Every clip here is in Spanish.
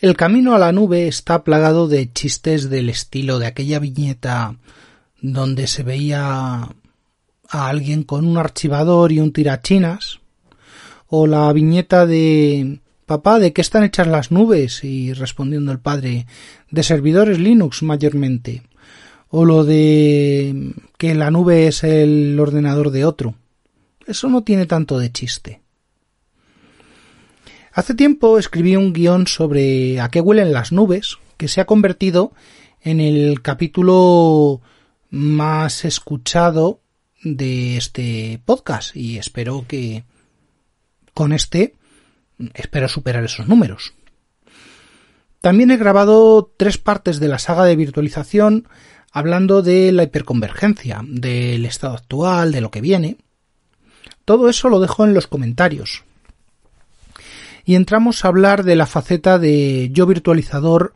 El camino a la nube está plagado de chistes del estilo de aquella viñeta donde se veía a alguien con un archivador y un tirachinas, o la viñeta de Papá, ¿de qué están hechas las nubes? y respondiendo el padre, de servidores Linux mayormente, o lo de que la nube es el ordenador de otro. Eso no tiene tanto de chiste. Hace tiempo escribí un guion sobre a qué huelen las nubes, que se ha convertido en el capítulo más escuchado de este podcast y espero que con este espero superar esos números. También he grabado tres partes de la saga de virtualización hablando de la hiperconvergencia, del estado actual, de lo que viene. Todo eso lo dejo en los comentarios. Y entramos a hablar de la faceta de yo virtualizador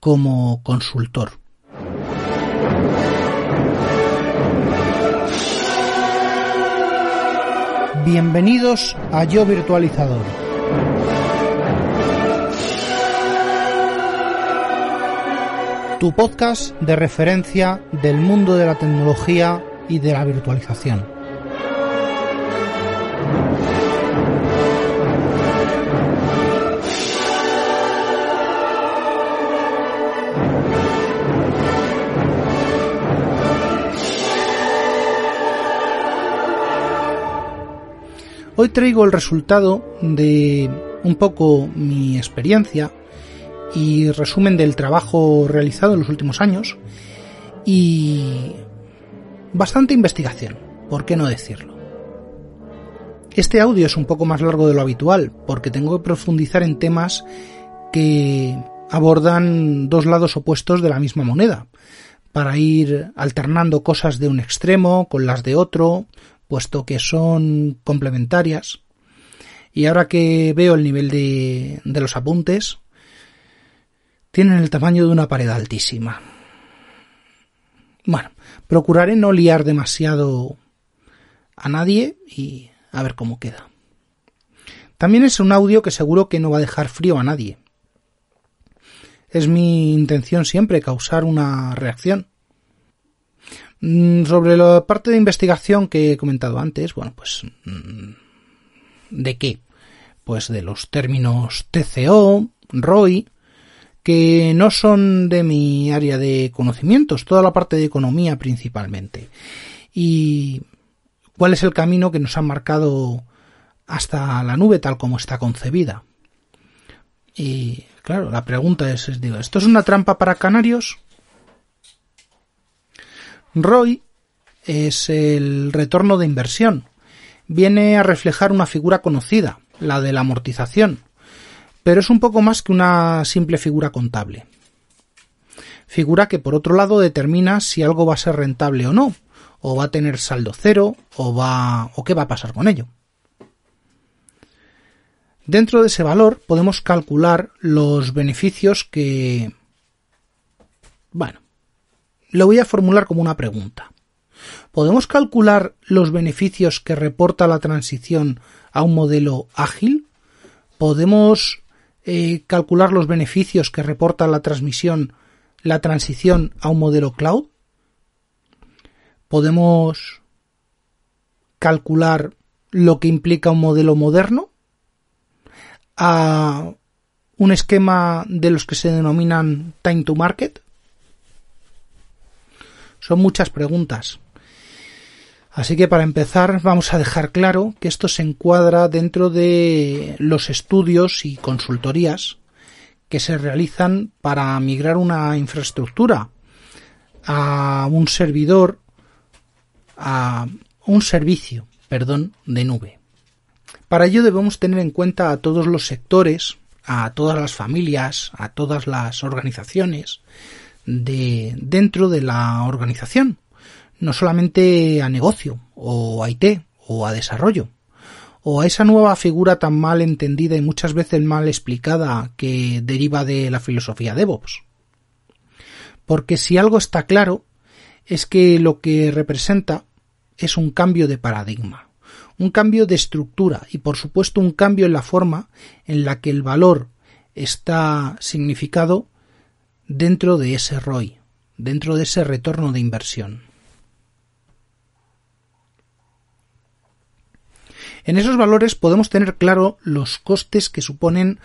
como consultor. Bienvenidos a Yo Virtualizador. Tu podcast de referencia del mundo de la tecnología y de la virtualización. Hoy traigo el resultado de un poco mi experiencia y resumen del trabajo realizado en los últimos años y bastante investigación, ¿por qué no decirlo? Este audio es un poco más largo de lo habitual porque tengo que profundizar en temas que abordan dos lados opuestos de la misma moneda, para ir alternando cosas de un extremo con las de otro, puesto que son complementarias. Y ahora que veo el nivel de, de los apuntes, tienen el tamaño de una pared altísima. Bueno, procuraré no liar demasiado a nadie y a ver cómo queda. También es un audio que seguro que no va a dejar frío a nadie. Es mi intención siempre causar una reacción. Mm, sobre la parte de investigación que he comentado antes, bueno, pues mm, ¿de qué? Pues de los términos TCO, ROI, que no son de mi área de conocimientos, toda la parte de economía principalmente. Y cuál es el camino que nos han marcado hasta la nube tal como está concebida. Y claro, la pregunta es, digo, ¿esto es una trampa para canarios? ROI es el retorno de inversión. Viene a reflejar una figura conocida, la de la amortización, pero es un poco más que una simple figura contable. Figura que por otro lado determina si algo va a ser rentable o no, o va a tener saldo cero, o va o qué va a pasar con ello. Dentro de ese valor podemos calcular los beneficios que bueno, lo voy a formular como una pregunta. ¿Podemos calcular los beneficios que reporta la transición a un modelo ágil? ¿Podemos eh, calcular los beneficios que reporta la transmisión, la transición a un modelo cloud? ¿Podemos calcular lo que implica un modelo moderno? ¿A un esquema de los que se denominan time to market? Son muchas preguntas. Así que para empezar vamos a dejar claro que esto se encuadra dentro de los estudios y consultorías que se realizan para migrar una infraestructura a un servidor, a un servicio, perdón, de nube. Para ello debemos tener en cuenta a todos los sectores a todas las familias, a todas las organizaciones de dentro de la organización, no solamente a negocio o a IT o a desarrollo o a esa nueva figura tan mal entendida y muchas veces mal explicada que deriva de la filosofía DevOps. Porque si algo está claro es que lo que representa es un cambio de paradigma, un cambio de estructura y por supuesto un cambio en la forma en la que el valor está significado dentro de ese ROI, dentro de ese retorno de inversión. En esos valores podemos tener claro los costes que suponen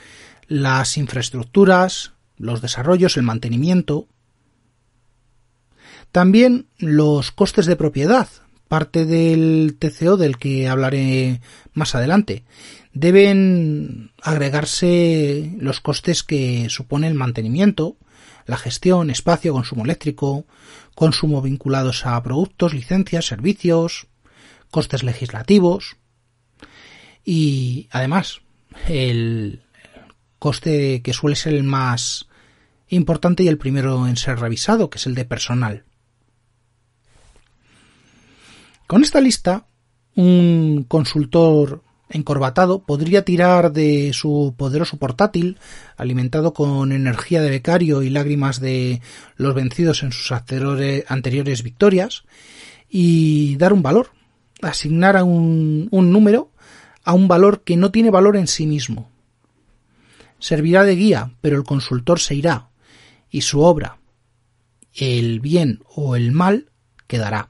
las infraestructuras, los desarrollos, el mantenimiento. También los costes de propiedad, parte del TCO del que hablaré más adelante. Deben agregarse los costes que supone el mantenimiento, la gestión, espacio, consumo eléctrico, consumo vinculados a productos, licencias, servicios, costes legislativos, y además el coste que suele ser el más importante y el primero en ser revisado, que es el de personal. Con esta lista, un consultor encorbatado podría tirar de su poderoso portátil, alimentado con energía de becario y lágrimas de los vencidos en sus anteriores victorias, y dar un valor, asignar a un, un número a un valor que no tiene valor en sí mismo. Servirá de guía, pero el consultor se irá, y su obra, el bien o el mal, quedará.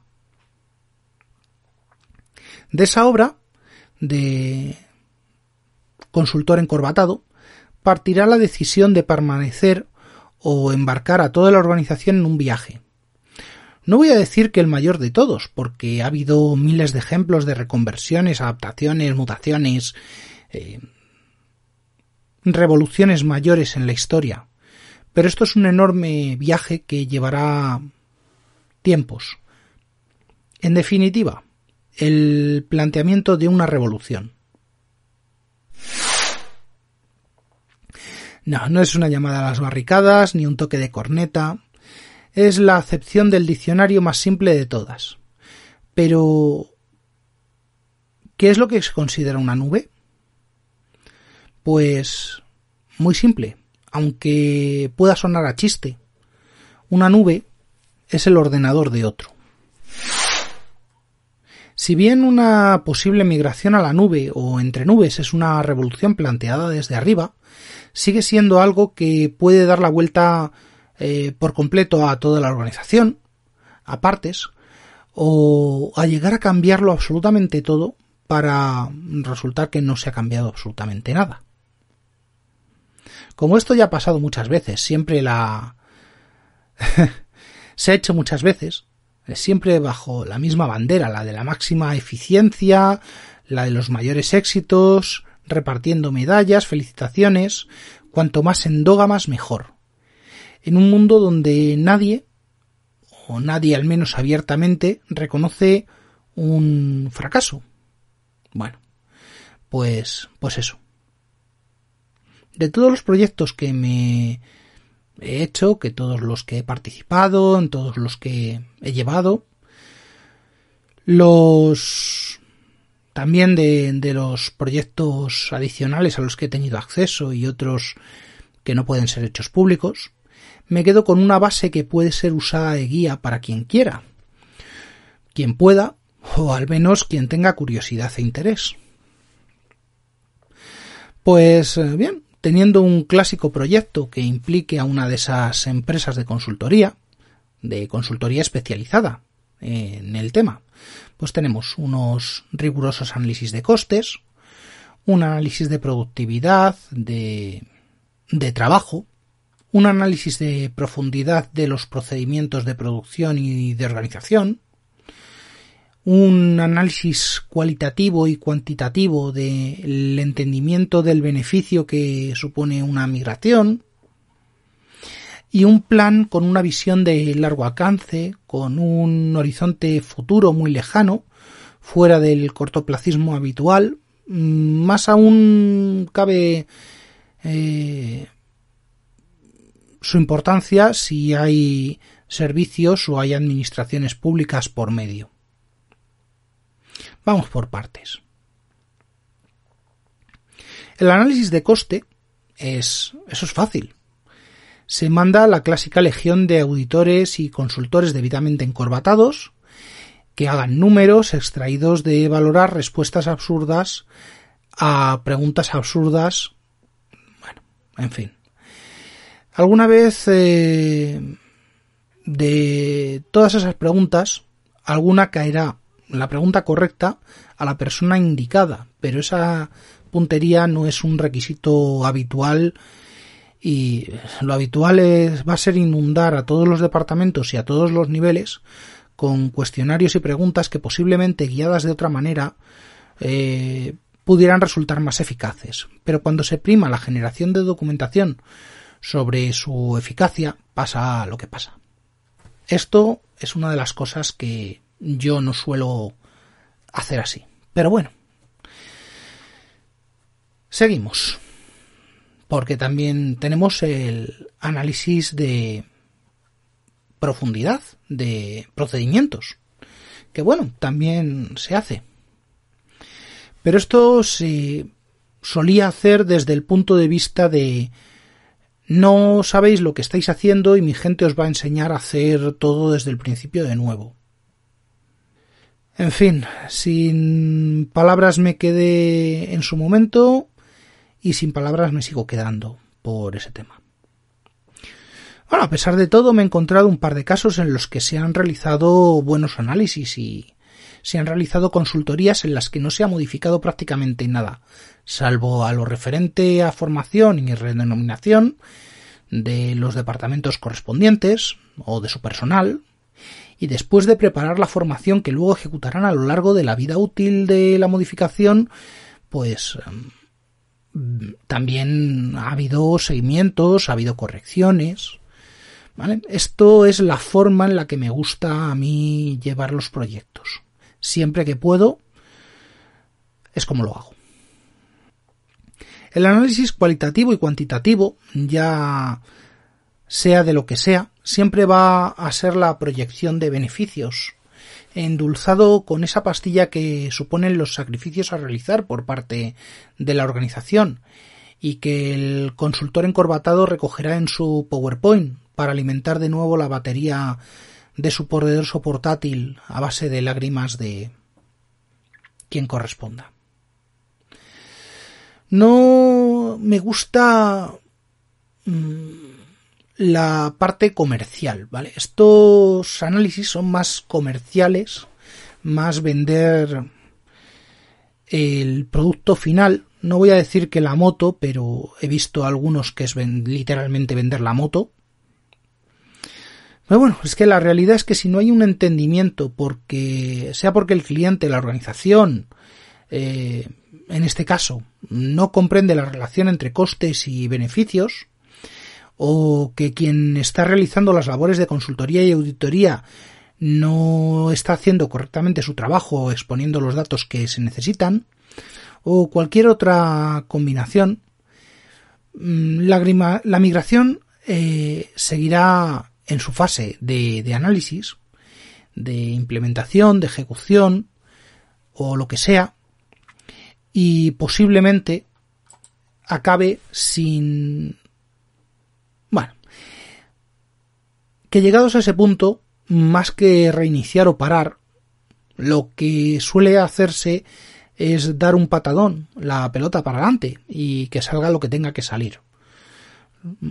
De esa obra, de consultor encorbatado, partirá la decisión de permanecer o embarcar a toda la organización en un viaje, no voy a decir que el mayor de todos, porque ha habido miles de ejemplos de reconversiones, adaptaciones, mutaciones, eh, revoluciones mayores en la historia. Pero esto es un enorme viaje que llevará tiempos. En definitiva, el planteamiento de una revolución. No, no es una llamada a las barricadas, ni un toque de corneta, es la acepción del diccionario más simple de todas. Pero, ¿qué es lo que se considera una nube? Pues muy simple, aunque pueda sonar a chiste. Una nube es el ordenador de otro. Si bien una posible migración a la nube o entre nubes es una revolución planteada desde arriba, sigue siendo algo que puede dar la vuelta eh, por completo a toda la organización, a partes, o a llegar a cambiarlo absolutamente todo para resultar que no se ha cambiado absolutamente nada. Como esto ya ha pasado muchas veces, siempre la... se ha hecho muchas veces, siempre bajo la misma bandera, la de la máxima eficiencia, la de los mayores éxitos, repartiendo medallas, felicitaciones, cuanto más endógamas mejor en un mundo donde nadie, o nadie al menos abiertamente, reconoce un fracaso. Bueno, pues, pues eso. De todos los proyectos que me he hecho, que todos los que he participado, en todos los que he llevado, los también de, de, los proyectos adicionales a los que he tenido acceso y otros que no pueden ser hechos públicos, me quedo con una base que puede ser usada de guía para quien quiera, quien pueda, o al menos quien tenga curiosidad e interés. Pues eh, bien, teniendo un clásico proyecto que implique a una de esas empresas de consultoría, de consultoría especializada en el tema, pues tenemos unos rigurosos análisis de costes, un análisis de productividad, de, de trabajo, un análisis de profundidad de los procedimientos de producción y de organización, un análisis cualitativo y cuantitativo del entendimiento del beneficio que supone una migración, y un plan con una visión de largo alcance, con un horizonte futuro muy lejano, fuera del cortoplacismo habitual. Mm, más aún cabe eh, su importancia si hay servicios o hay administraciones públicas por medio. Vamos por partes. El análisis de coste es eso es fácil. Se manda la clásica legión de auditores y consultores debidamente encorbatados que hagan números extraídos de valorar respuestas absurdas a preguntas absurdas. Bueno, en fin. Alguna vez eh, de todas esas preguntas, alguna caerá la pregunta correcta a la persona indicada, pero esa puntería no es un requisito habitual y lo habitual es, va a ser inundar a todos los departamentos y a todos los niveles con cuestionarios y preguntas que posiblemente guiadas de otra manera eh, pudieran resultar más eficaces. Pero cuando se prima la generación de documentación sobre su eficacia, pasa lo que pasa. Esto es una de las cosas que yo no suelo hacer así. Pero bueno. Seguimos. Porque también tenemos el análisis de profundidad de procedimientos, que bueno, también se hace. Pero esto se solía hacer desde el punto de vista de no sabéis lo que estáis haciendo y mi gente os va a enseñar a hacer todo desde el principio de nuevo. En fin, sin palabras me quedé en su momento y sin palabras me sigo quedando por ese tema. Bueno, a pesar de todo, me he encontrado un par de casos en los que se han realizado buenos análisis y se han realizado consultorías en las que no se ha modificado prácticamente nada, salvo a lo referente a formación y redenominación de los departamentos correspondientes o de su personal, y después de preparar la formación que luego ejecutarán a lo largo de la vida útil de la modificación, pues em, también ha habido seguimientos, ha habido correcciones, esto es la forma en la que me gusta a mí llevar los proyectos. Siempre que puedo, es como lo hago. El análisis cualitativo y cuantitativo, ya sea de lo que sea, siempre va a ser la proyección de beneficios, endulzado con esa pastilla que suponen los sacrificios a realizar por parte de la organización y que el consultor encorbatado recogerá en su PowerPoint para alimentar de nuevo la batería de su poderoso portátil a base de lágrimas de quien corresponda. No me gusta mm, la parte comercial, ¿vale? Estos análisis son más comerciales, más vender el producto final. No voy a decir que la moto, pero he visto algunos que es literalmente vender la moto. Pero bueno, es que la realidad es que si no hay un entendimiento, porque sea porque el cliente, la organización, eh, en este caso, no comprende la relación entre costes y beneficios, o que quien está realizando las labores de consultoría y auditoría no está haciendo correctamente su trabajo exponiendo los datos que se necesitan, o cualquier otra combinación, mm, la, la migración eh, seguirá en su fase de, análisis, de implementación, de ejecución o lo que sea, y posiblemente acabe sin... Bueno, que llegados a ese punto, más que reiniciar o parar, lo que suele hacerse es dar un patadón, la pelota para adelante, y que salga lo que tenga que salir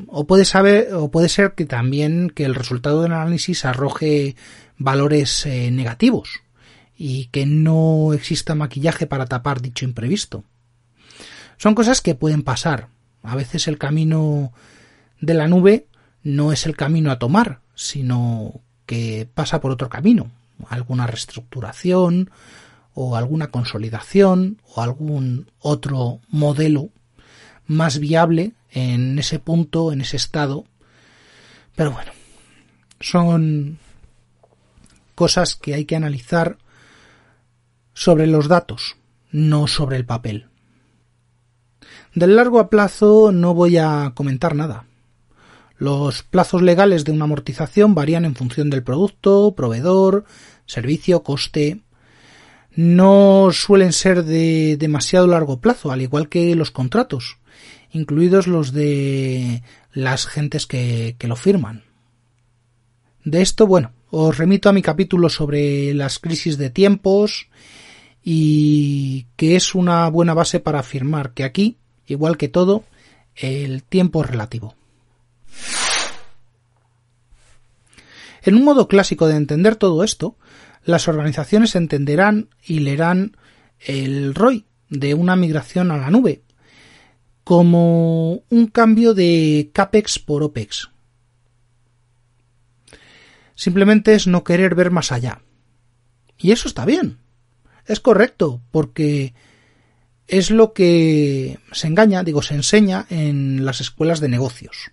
o puede saber o puede ser que también que el resultado del análisis arroje valores eh, negativos y que no exista maquillaje para tapar dicho imprevisto. Son cosas que pueden pasar. A veces el camino de la nube no es el camino a tomar, sino que pasa por otro camino, alguna reestructuración o alguna consolidación o algún otro modelo más viable en ese punto, en ese estado. Pero bueno, son cosas que hay que analizar sobre los datos, no sobre el papel. Del largo a plazo no voy a comentar nada. Los plazos legales de una amortización varían en función del producto, proveedor, servicio, coste. No suelen ser de demasiado largo plazo, al igual que los contratos, incluidos los de las gentes que, lo firman. De esto, bueno, os remito a mi capítulo sobre las crisis de tiempos y que es una buena base para afirmar que aquí, igual que todo, el tiempo es relativo. En un modo clásico de entender todo esto, las organizaciones entenderán y leerán el ROI de una migración a la nube como un cambio de CAPEX por OPEX, Simplemente es no querer ver más allá. Y eso está bien. Es correcto, porque es lo que se engaña, digo, se enseña en las escuelas de negocios.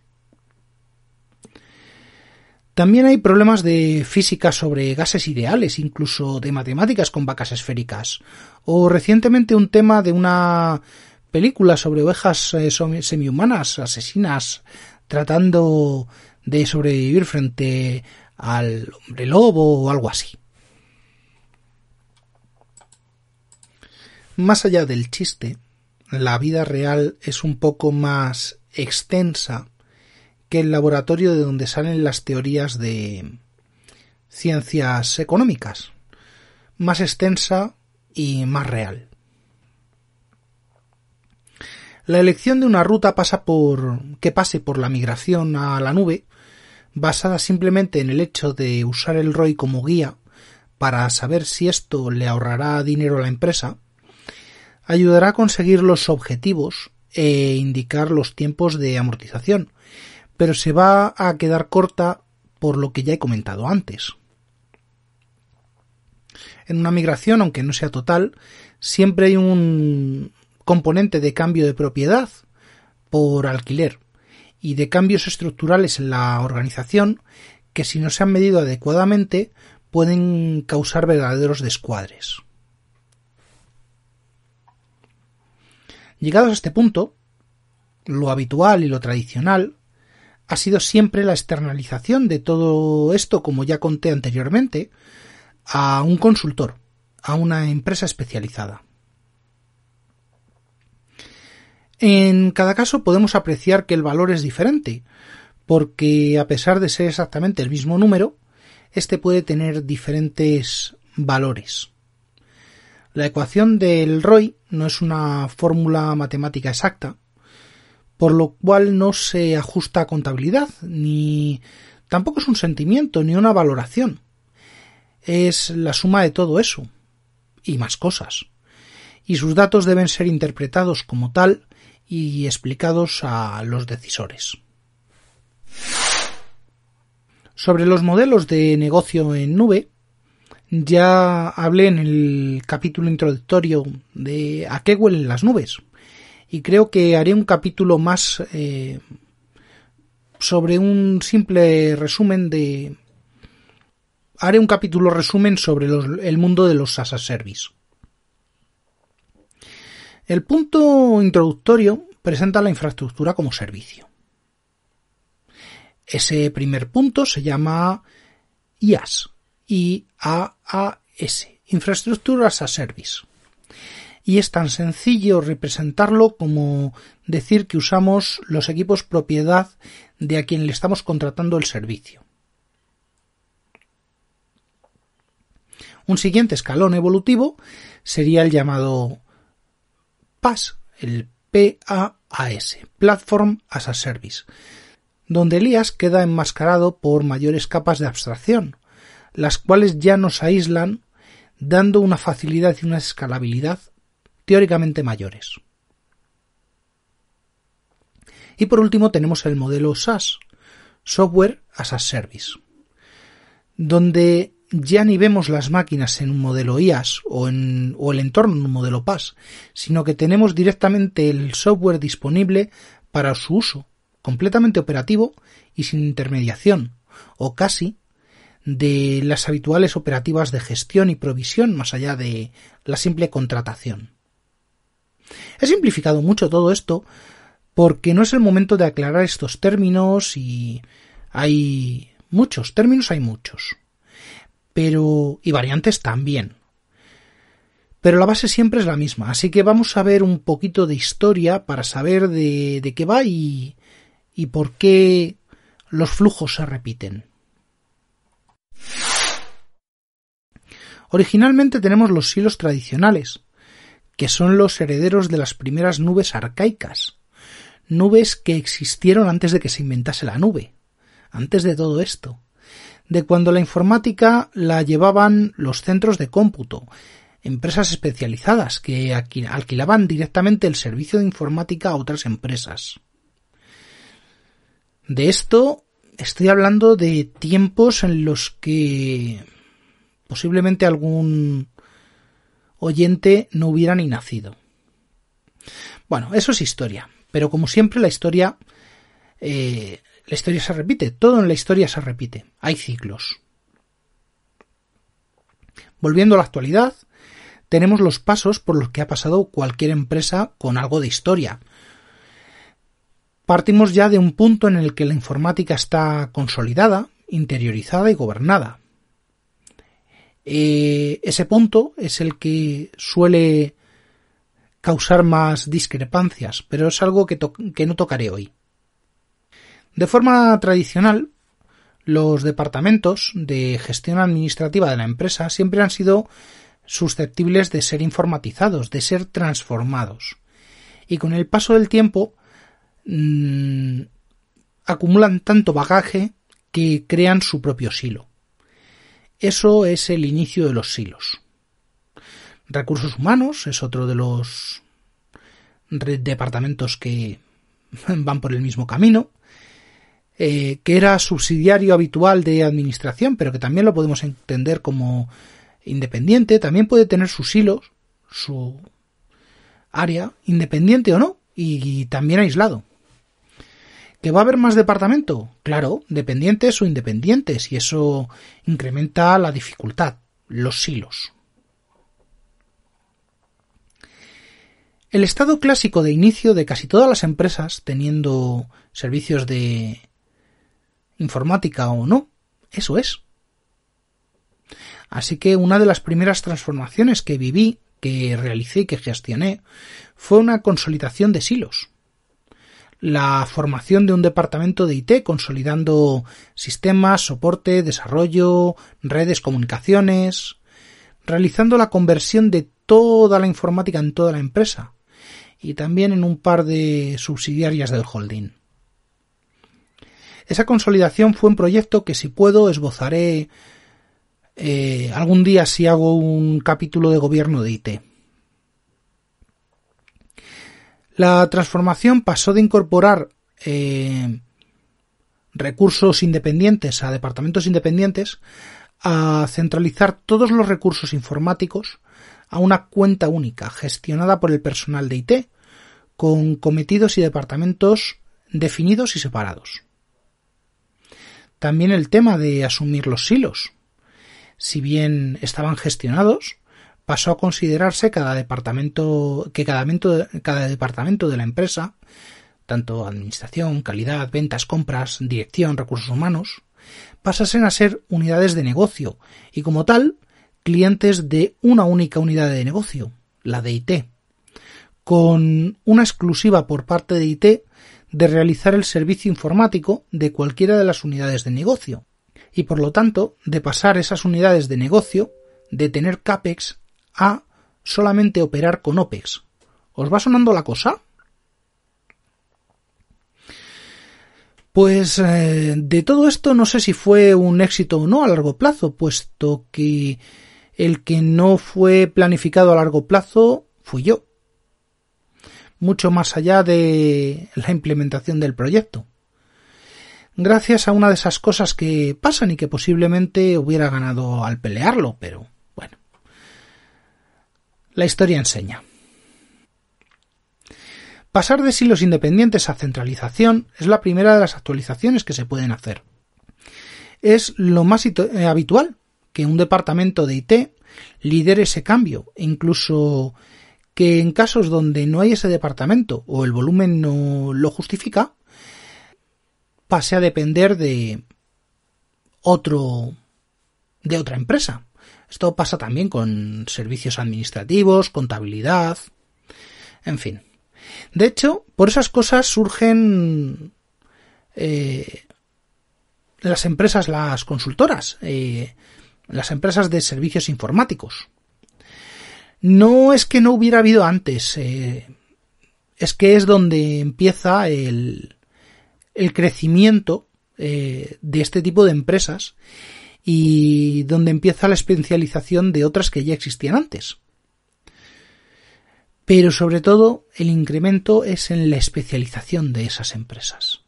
También hay problemas de física sobre gases ideales, incluso de matemáticas con vacas esféricas. O recientemente un tema de una película sobre ovejas eh, semihumanas, asesinas, tratando de sobrevivir frente al hombre lobo o algo así. Más allá del chiste, la vida real es un poco más extensa que el laboratorio de donde salen las teorías de ciencias económicas. Más extensa y más real. La elección de una ruta pasa por que pase por la migración a la nube basada simplemente en el hecho de usar el ROI como guía para saber si esto le ahorrará dinero a la empresa, ayudará a conseguir los objetivos e indicar los tiempos de amortización, pero se va a quedar corta por lo que ya he comentado antes. En una migración, aunque no sea total, siempre hay un componente de cambio de propiedad por alquiler, y de cambios estructurales en la organización que si no se han medido adecuadamente pueden causar verdaderos descuadres. Llegados a este punto, lo habitual y lo tradicional ha sido siempre la externalización de todo esto, como ya conté anteriormente, a un consultor, a una empresa especializada. En cada caso podemos apreciar que el valor es diferente, porque a pesar de ser exactamente el mismo número, este puede tener diferentes valores. La ecuación del ROI no es una fórmula matemática exacta, por lo cual no se ajusta a contabilidad, ni tampoco es un sentimiento, ni una valoración. Es la suma de todo eso, y más cosas. Y sus datos deben ser interpretados como tal y explicados a los decisores. Sobre los modelos de negocio en nube, ya hablé en el capítulo introductorio de a qué huelen las nubes y creo que haré un capítulo más eh, sobre un simple resumen de haré un capítulo resumen sobre el mundo de los SaaS Service. El punto introductorio presenta la infraestructura como servicio. Ese primer punto se llama IaaS, IaaS, Infraestructuras as a Service. Y es tan sencillo representarlo como decir que usamos los equipos propiedad de a quien le estamos contratando el servicio. Un siguiente escalón evolutivo sería el llamado PAS, el PAAS, Platform as a Service, donde el IaaS queda enmascarado por mayores capas de abstracción, las cuales ya nos aíslan dando una facilidad y una escalabilidad teóricamente mayores. Y por último tenemos el modelo SaaS, Software as a Service, donde ya ni vemos las máquinas en un modelo IaaS o, en, o el entorno en un modelo PaaS, sino que tenemos directamente el software disponible para su uso, completamente operativo y sin intermediación, o casi de las habituales operativas de gestión y provisión más allá de la simple contratación. He simplificado mucho todo esto porque no es el momento de aclarar estos términos y hay muchos términos, hay muchos. Pero y variantes también. Pero la base siempre es la misma, así que vamos a ver un poquito de historia para saber de, qué va y, y por qué los flujos se repiten. Originalmente tenemos los silos tradicionales, que son los herederos de las primeras nubes arcaicas, nubes que existieron antes de que se inventase la nube, antes de todo esto, de cuando la informática la llevaban los centros de cómputo, empresas especializadas que alquilaban directamente el servicio de informática a otras empresas. De esto estoy hablando de tiempos en los que posiblemente algún oyente no hubiera ni nacido. Bueno, eso es historia, pero como siempre la historia eh, la historia se repite, todo en la historia se repite, hay ciclos. Volviendo a la actualidad, tenemos los pasos por los que ha pasado cualquier empresa con algo de historia. Partimos ya de un punto en el que la informática está consolidada, interiorizada y gobernada. Eh, ese punto es el que suele causar más discrepancias, pero es algo que, no tocaré hoy. De forma tradicional, los departamentos de gestión administrativa de la empresa siempre han sido susceptibles de ser informatizados, de ser transformados. Y con el paso del tiempo mmm, acumulan tanto bagaje que crean su propio silo. Eso es el inicio de los silos. Recursos humanos es otro de los departamentos que van por el mismo camino, eh, que era subsidiario habitual de administración, pero que también lo podemos entender como independiente, también puede tener sus hilos, su área, independiente o no, y, también aislado. ¿Que va a haber más departamento? Claro, dependientes o independientes, y eso incrementa la dificultad, los silos. El estado clásico de inicio de casi todas las empresas, teniendo servicios de informática o no, eso es. Así que una de las primeras transformaciones que viví, que realicé y que gestioné fue una consolidación de silos. La formación de un departamento de IT consolidando sistemas, soporte, desarrollo, redes, comunicaciones, realizando la conversión de toda la informática en toda la empresa y también en un par de subsidiarias del holding. Esa consolidación fue un proyecto que si puedo esbozaré eh, algún día si hago un capítulo de gobierno de IT. La transformación pasó de incorporar eh, recursos independientes a departamentos independientes a centralizar todos los recursos informáticos a una cuenta única gestionada por el personal de IT, con cometidos y departamentos definidos y separados. También el tema de asumir los silos, si bien estaban gestionados, pasó a considerarse cada departamento, que cada, cada departamento de la empresa, tanto administración, calidad, ventas, compras, dirección, recursos humanos, pasasen a ser unidades de negocio y como tal clientes de una única unidad de negocio, la de IT, con una exclusiva por parte de IT de realizar el servicio informático de cualquiera de las unidades de negocio, y por lo tanto de pasar esas unidades de negocio de tener CAPEX a solamente operar con OPEX. ¿Os va sonando la cosa? Pues eh, de todo esto no sé si fue un éxito o no a largo plazo, puesto que el que no fue planificado a largo plazo fui yo, mucho más allá de la implementación del proyecto gracias a una de esas cosas que pasan y que posiblemente hubiera ganado al pelearlo, pero. La historia enseña. Pasar de silos independientes a centralización es la primera de las actualizaciones que se pueden hacer. Es lo más eh, habitual que un departamento de IT lidere ese cambio incluso que en casos donde no hay ese departamento o el volumen no lo justifica, pase a depender de otro de otra empresa. Esto pasa también con servicios administrativos, contabilidad, en fin. De hecho, por esas cosas surgen eh, las empresas, las consultoras, eh, las empresas de servicios informáticos. No es que no hubiera habido antes, eh, es que es donde empieza el, el crecimiento de este tipo de empresas y donde empieza la especialización de otras que ya existían antes. Pero sobre todo el incremento es en la especialización de esas empresas.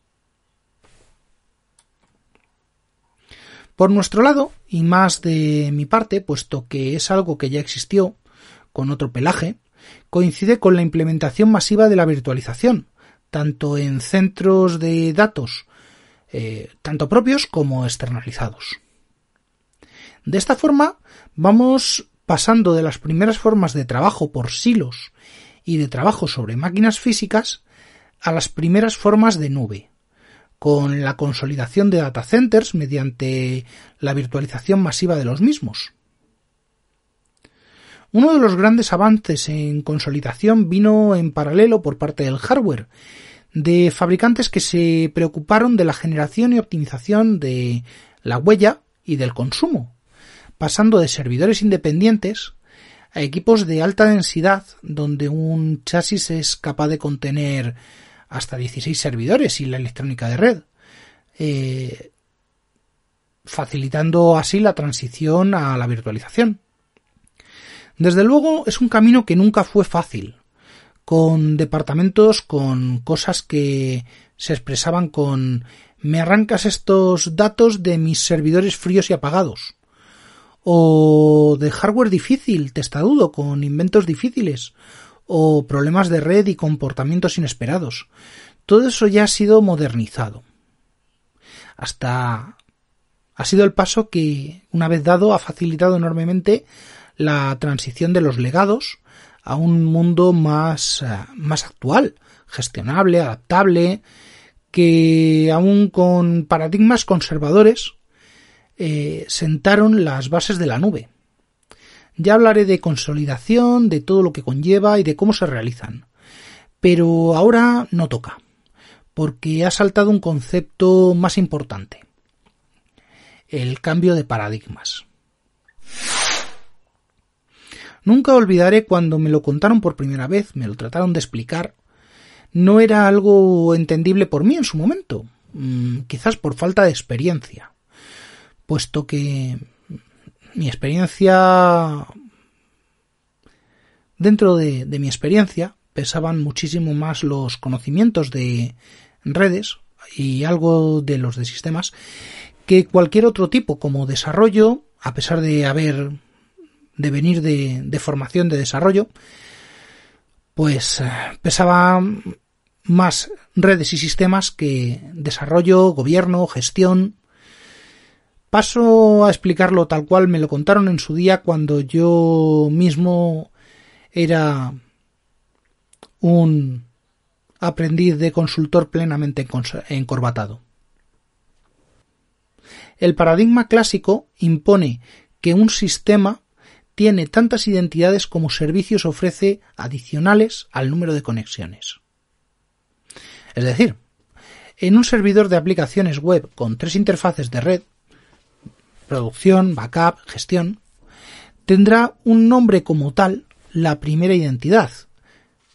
Por nuestro lado, y más de mi parte, puesto que es algo que ya existió, con otro pelaje, coincide con la implementación masiva de la virtualización, tanto en centros de datos, eh, tanto propios como externalizados. De esta forma, vamos pasando de las primeras formas de trabajo por silos y de trabajo sobre máquinas físicas a las primeras formas de nube, con la consolidación de data centers mediante la virtualización masiva de los mismos. Uno de los grandes avances en consolidación vino en paralelo por parte del hardware, de fabricantes que se preocuparon de la generación y optimización de la huella y del consumo, pasando de servidores independientes a equipos de alta densidad donde un chasis es capaz de contener hasta 16 servidores y la electrónica de red, eh, facilitando así la transición a la virtualización. Desde luego es un camino que nunca fue fácil, con departamentos con cosas que se expresaban con me arrancas estos datos de mis servidores fríos y apagados, o de hardware difícil, testadudo, con inventos difíciles, o problemas de red y comportamientos inesperados. Todo eso ya ha sido modernizado. Hasta ha sido el paso que, una vez dado, ha facilitado enormemente la transición de los legados a un mundo más, eh, más actual, gestionable, adaptable, que aún con paradigmas conservadores eh, sentaron las bases de la nube. Ya hablaré de consolidación, de todo lo que conlleva y de cómo se realizan. Pero ahora no toca, porque ha saltado un concepto más importante. El cambio de paradigmas. Nunca olvidaré cuando me lo contaron por primera vez, me lo trataron de explicar. No era algo entendible por mí en su momento, mm, quizás por falta de experiencia, puesto que mi experiencia dentro de, mi experiencia pesaban muchísimo más los conocimientos de redes y algo de los de sistemas que cualquier otro tipo como desarrollo a pesar de haber de venir de, de formación de desarrollo pues eh, pesaba más redes y sistemas que desarrollo, gobierno, gestión Paso a explicarlo tal cual me lo contaron en su día cuando yo mismo era un aprendiz de consultor plenamente encorbatado. El paradigma clásico impone que un sistema tiene tantas identidades como servicios ofrece adicionales al número de conexiones. Es decir, en un servidor de aplicaciones web con tres interfaces de red, producción, backup, gestión, tendrá un nombre como tal la primera identidad,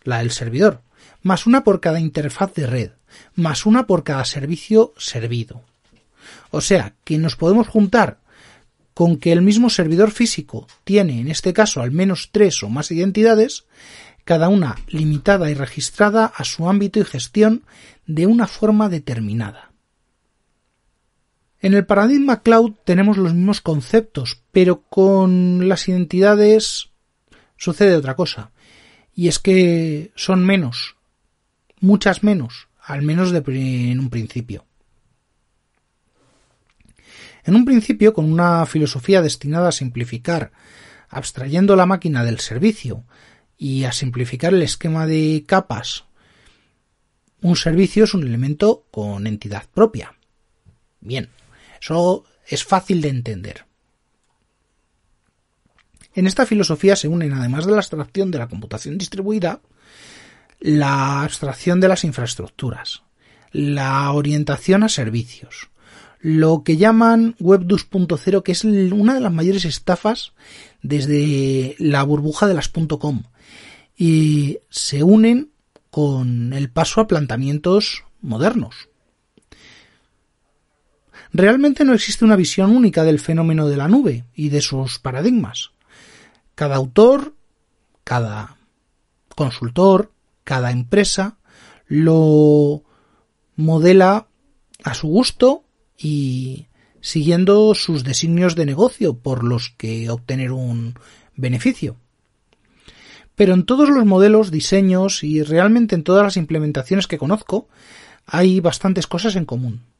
la del servidor, más una por cada interfaz de red, más una por cada servicio servido. O sea, que nos podemos juntar con que el mismo servidor físico tiene, en este caso, al menos tres o más identidades, cada una limitada y registrada a su ámbito y gestión de una forma determinada. En el paradigma cloud tenemos los mismos conceptos, pero con las identidades sucede otra cosa. Y es que son menos, muchas menos, al menos de, en un principio. En un principio, con una filosofía destinada a simplificar, abstrayendo la máquina del servicio y a simplificar el esquema de capas, un servicio es un elemento con entidad propia. Bien, eso es fácil de entender. En esta filosofía se unen, además de la abstracción de la computación distribuida, la abstracción de las infraestructuras, la orientación a servicios, lo que llaman Web 2.0, que es una de las mayores estafas desde la burbuja de las .com, y se unen con el paso a planteamientos modernos. Realmente no existe una visión única del fenómeno de la nube y de sus paradigmas. Cada autor, cada consultor, cada empresa lo modela a su gusto y siguiendo sus designios de negocio por los que obtener un beneficio. Pero en todos los modelos, diseños y realmente en todas las implementaciones que conozco hay bastantes cosas en común.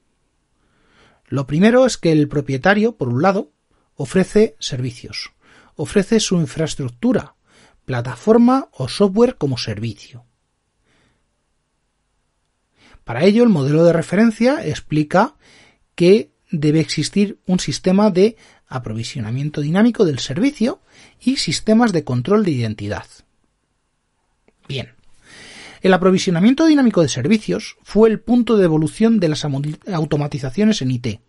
Lo primero es que el propietario, por un lado, ofrece servicios, ofrece su infraestructura, plataforma o software como servicio. Para ello, el modelo de referencia explica que debe existir un sistema de aprovisionamiento dinámico del servicio y sistemas de control de identidad. Bien. El aprovisionamiento dinámico de servicios fue el punto de evolución de las automatizaciones en IT,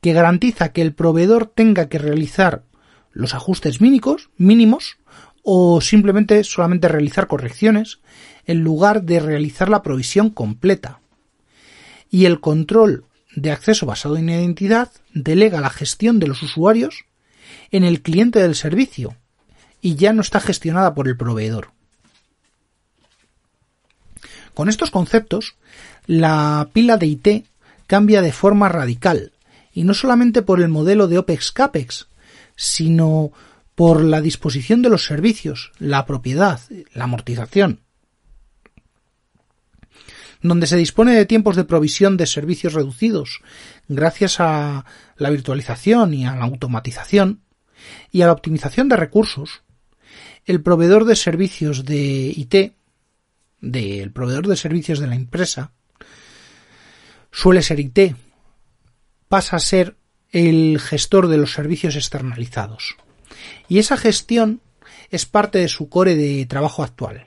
que garantiza que el proveedor tenga que realizar los ajustes mínimos, o simplemente solamente realizar correcciones en lugar de realizar la provisión completa. Y el control de acceso basado en identidad delega la gestión de los usuarios en el cliente del servicio y ya no está gestionada por el proveedor. Con estos conceptos, la pila de IT cambia de forma radical, y no solamente por el modelo de OPEX-CAPEX, sino por la disposición de los servicios, la propiedad, la amortización, donde se dispone de tiempos de provisión de servicios reducidos gracias a la virtualización y a la automatización y a la optimización de recursos, el proveedor de servicios de IT del proveedor de servicios de la empresa suele ser IT, pasa a ser el gestor de los servicios externalizados. Y esa gestión es parte de su core de trabajo actual.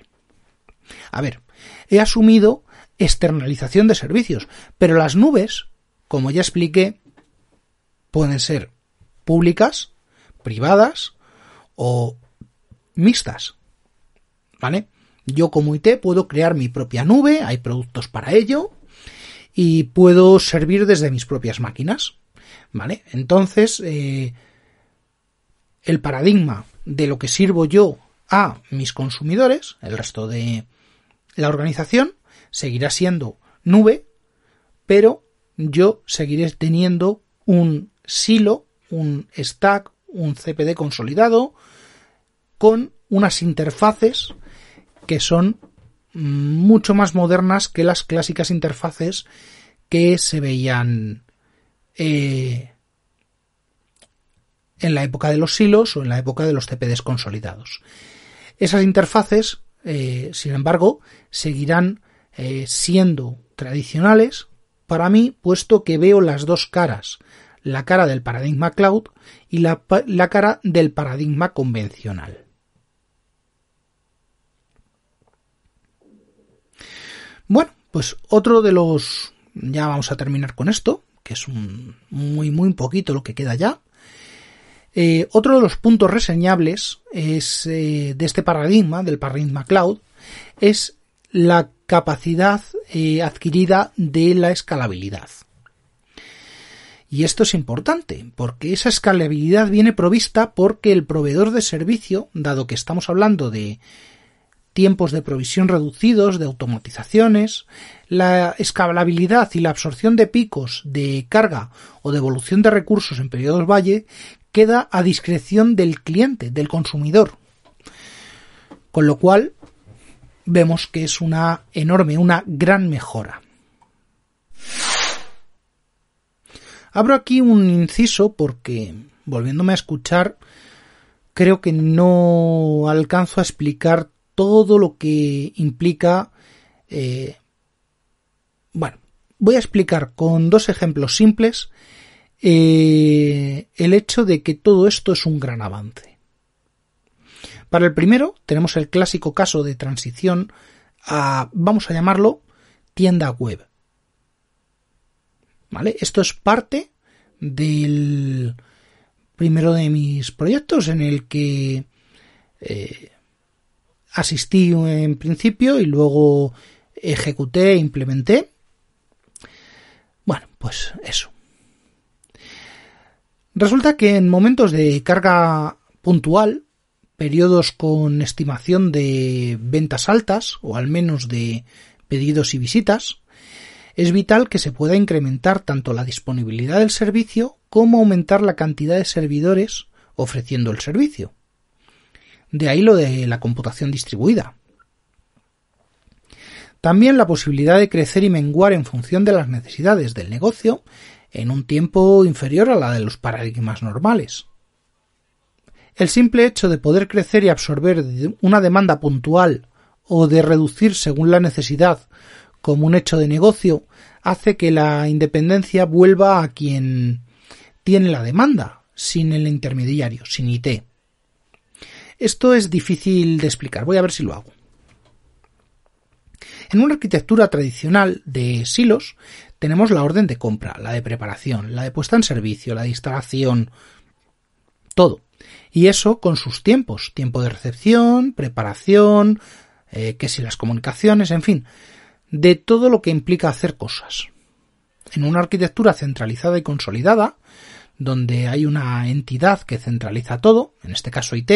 A ver, he asumido externalización de servicios, pero las nubes, como ya expliqué, pueden ser públicas, privadas o mixtas. ¿Vale? Yo como IT puedo crear mi propia nube, hay productos para ello y puedo servir desde mis propias máquinas. ¿Vale? Entonces, eh, el paradigma de lo que sirvo yo a mis consumidores, el resto de la organización, seguirá siendo nube, pero yo seguiré teniendo un silo, un stack, un CPD consolidado, con unas interfaces que son mucho más modernas que las clásicas interfaces que se veían eh, en la época de los silos o en la época de los CPDs consolidados. Esas interfaces, eh, sin embargo, seguirán eh, siendo tradicionales para mí, puesto que veo las dos caras, la cara del paradigma cloud y la, la cara del paradigma convencional. Bueno, pues otro de los... Ya vamos a terminar con esto, que es un muy muy poquito lo que queda ya. Eh, otro de los puntos reseñables es eh, de este paradigma, del paradigma cloud, es la capacidad eh, adquirida de la escalabilidad. Y esto es importante, porque esa escalabilidad viene provista porque el proveedor de servicio, dado que estamos hablando de tiempos de provisión reducidos, de automatizaciones, la escalabilidad y la absorción de picos de carga o de evolución de recursos en periodos valle queda a discreción del cliente, del consumidor. Con lo cual vemos que es una enorme, una gran mejora. Abro aquí un inciso porque, volviéndome a escuchar, creo que no alcanzo a explicar todo lo que implica. Eh, bueno, voy a explicar con dos ejemplos simples eh, el hecho de que todo esto es un gran avance. Para el primero, tenemos el clásico caso de transición a, vamos a llamarlo, tienda web. ¿Vale? Esto es parte del primero de mis proyectos en el que eh, asistí en principio y luego ejecuté e implementé. Bueno, pues eso. Resulta que en momentos de carga puntual, periodos con estimación de ventas altas o al menos de pedidos y visitas, es vital que se pueda incrementar tanto la disponibilidad del servicio como aumentar la cantidad de servidores ofreciendo el servicio. De ahí lo de la computación distribuida. También la posibilidad de crecer y menguar en función de las necesidades del negocio en un tiempo inferior a la de los paradigmas normales. El simple hecho de poder crecer y absorber una demanda puntual o de reducir según la necesidad como un hecho de negocio hace que la independencia vuelva a quien tiene la demanda, sin el intermediario, sin IT. Esto es difícil de explicar, voy a ver si lo hago. En una arquitectura tradicional de silos tenemos la orden de compra, la de preparación, la de puesta en servicio, la de instalación, todo. Y eso con sus tiempos, tiempo de recepción, preparación, eh, que si las comunicaciones, en fin, de todo lo que implica hacer cosas. En una arquitectura centralizada y consolidada, donde hay una entidad que centraliza todo, en este caso IT,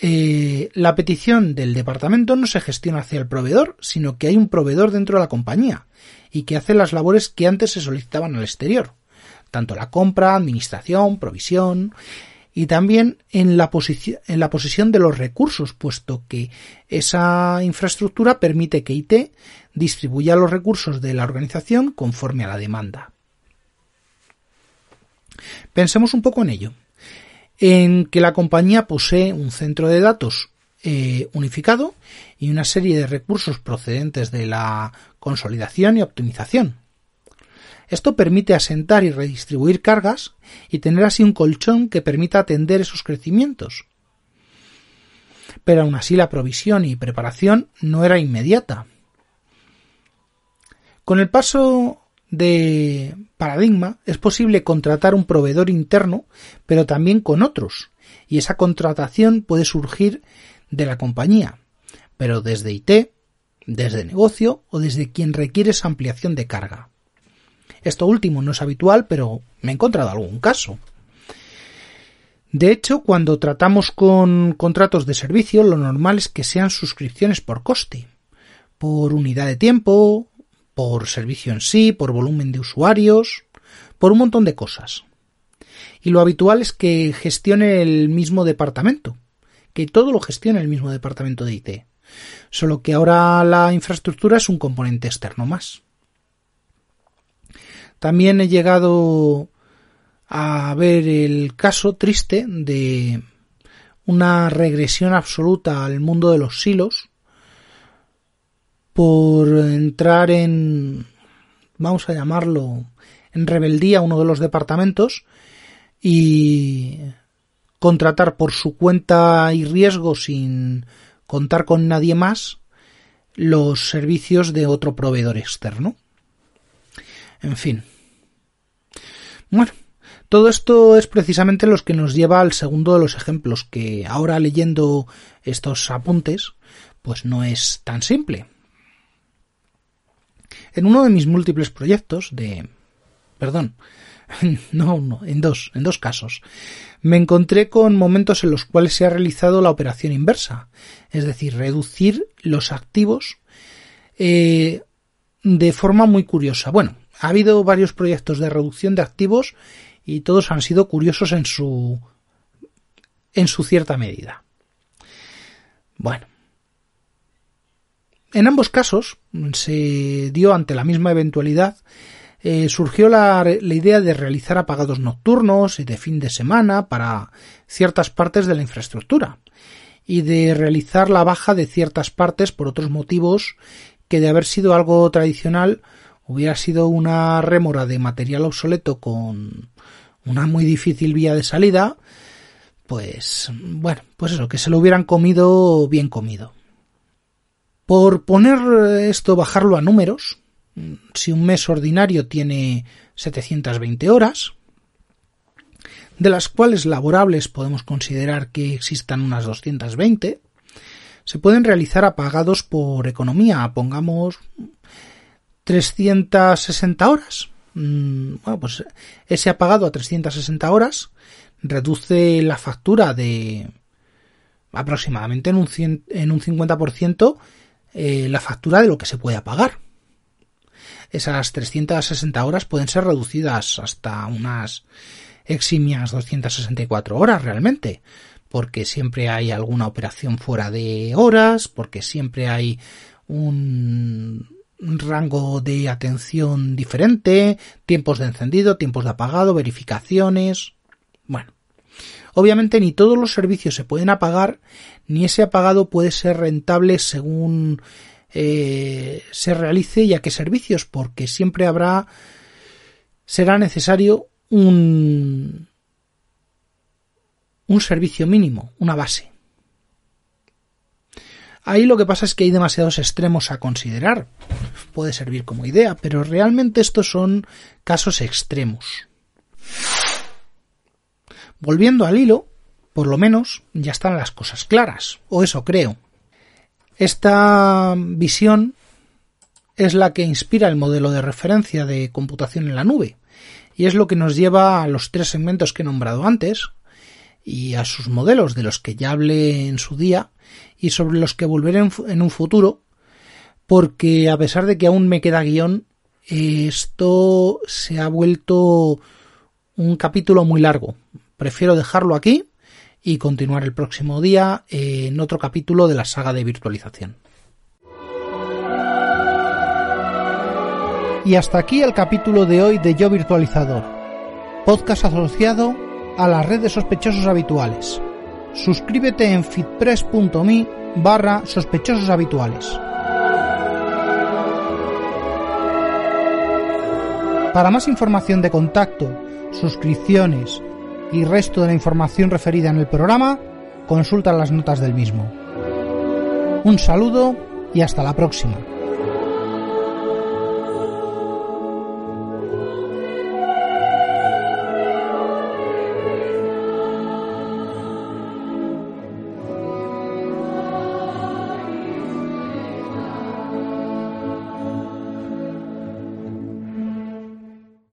eh, la petición del departamento no se gestiona hacia el proveedor, sino que hay un proveedor dentro de la compañía y que hace las labores que antes se solicitaban al exterior, tanto la compra, administración, provisión, y también en la, en la posesión de los recursos, puesto que esa infraestructura permite que IT distribuya los recursos de la organización conforme a la demanda. Pensemos un poco en ello. En que la compañía posee un centro de datos eh, unificado y una serie de recursos procedentes de la consolidación y optimización. Esto permite asentar y redistribuir cargas y tener así un colchón que permita atender esos crecimientos. Pero aún así la provisión y preparación no era inmediata. Con el paso de paradigma es posible contratar un proveedor interno, pero también con otros, y esa contratación puede surgir de la compañía, pero desde IT, desde negocio o desde quien requiere esa ampliación de carga. Esto último no es habitual, pero me he encontrado algún caso. De hecho, cuando tratamos con contratos de servicio, lo normal es que sean suscripciones por coste, por unidad de tiempo, por servicio en sí, por volumen de usuarios, por un montón de cosas. Y lo habitual es que gestione el mismo departamento, que todo lo gestione el mismo departamento de IT, solo que ahora la infraestructura es un componente externo más. También he llegado a ver el caso triste de una regresión absoluta al mundo de los silos por entrar en, vamos a llamarlo, en rebeldía uno de los departamentos y contratar por su cuenta y riesgo sin contar con nadie más los servicios de otro proveedor externo. En fin, bueno, todo esto es precisamente lo que nos lleva al segundo de los ejemplos, que ahora leyendo estos apuntes, pues no es tan simple. En uno de mis múltiples proyectos de... perdón, no uno, en dos, en dos casos, me encontré con momentos en los cuales se ha realizado la operación inversa, es decir, reducir los activos eh, de forma muy curiosa. Bueno, ha habido varios proyectos de reducción de activos y todos han sido curiosos en su en su cierta medida. Bueno, en ambos casos se dio ante la misma eventualidad eh, surgió la, la, idea de realizar apagados nocturnos y de fin de semana para ciertas partes de la infraestructura y de realizar la baja de ciertas partes por otros motivos que de haber sido algo tradicional hubiera sido una rémora de material obsoleto con una muy difícil vía de salida, pues bueno, pues eso, que se lo hubieran comido bien comido. Por poner esto, bajarlo a números, si un mes ordinario tiene 720 horas, de las cuales laborables podemos considerar que existan unas 220, se pueden realizar apagados por economía, pongamos 360 horas. Mm, bueno, pues ese apagado a 360 horas reduce la factura de aproximadamente en un, en un 50% eh, la factura de lo que se puede apagar. Esas 360 horas pueden ser reducidas hasta unas eximias 264 horas realmente, porque siempre hay alguna operación fuera de horas, porque siempre hay un rango de atención diferente, tiempos de encendido, tiempos de apagado, verificaciones. Bueno, obviamente ni todos los servicios se pueden apagar, ni ese apagado puede ser rentable según eh, se realice y a qué servicios, porque siempre habrá, será necesario un, un servicio mínimo, una base. Ahí lo que pasa es que hay demasiados extremos a considerar. Puede servir como idea, pero realmente estos son casos extremos. Volviendo al hilo, por lo menos ya están las cosas claras, o eso creo. Esta visión es la que inspira el modelo de referencia de computación en la nube, y es lo que nos lleva a los tres segmentos que he nombrado antes, y a sus modelos de los que ya hablé en su día, y sobre los que volveré en, un futuro, porque a pesar de que aún me queda guion, esto se ha vuelto un capítulo muy largo. Prefiero dejarlo aquí y continuar el próximo día en otro capítulo de la saga de virtualización. Y hasta aquí el capítulo de hoy de Yo Virtualizador, podcast asociado a la red de sospechosos habituales suscríbete en fitpress.me barra sospechosos habituales. Para más información de contacto, suscripciones y resto de la información referida en el programa, consulta las notas del mismo. Un saludo y hasta la próxima.